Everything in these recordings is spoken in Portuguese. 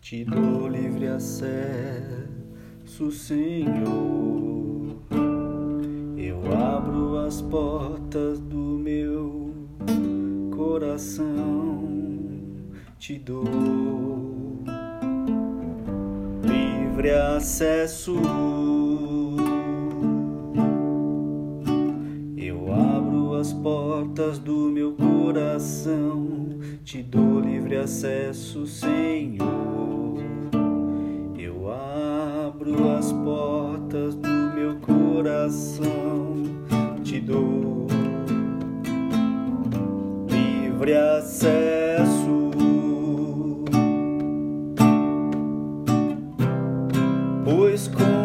te dou livre acesso, Senhor. Eu abro as portas do meu coração, te dou livre acesso. Eu abro as portas do meu coração, te dou livre acesso, Senhor. Eu abro as portas do meu coração, te dou livre acesso. Pois com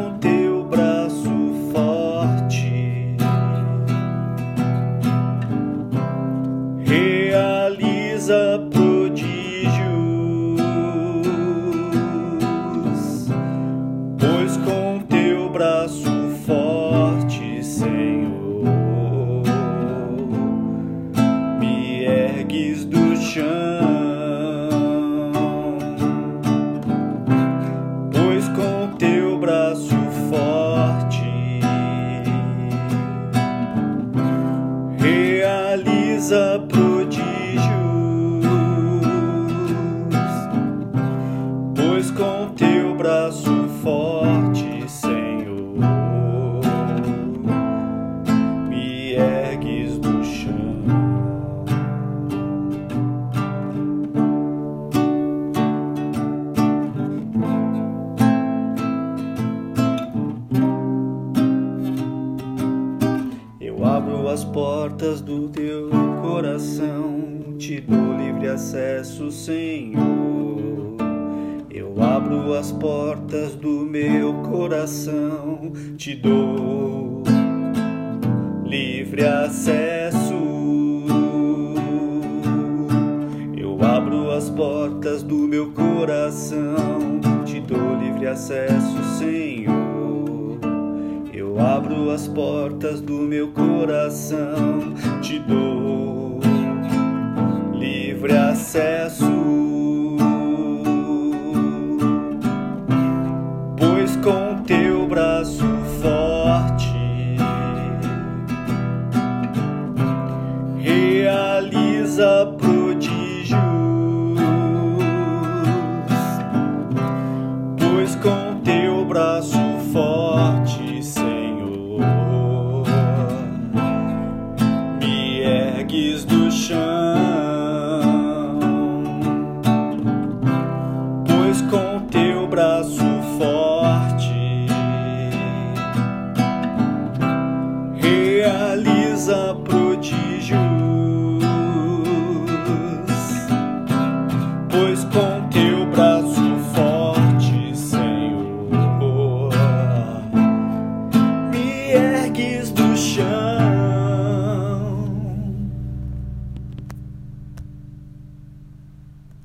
realiza prodígios, pois com teu braço forte, Senhor, me ergues do chão. Eu abro as portas do teu coração, te dou livre acesso, Senhor. Eu abro as portas do meu coração, te dou livre acesso. Eu abro as portas do meu coração, te dou livre acesso, Senhor. Eu abro as portas do meu coração, te dou livre acesso. Realiza prodígios, pois com teu braço forte, Senhor, me ergues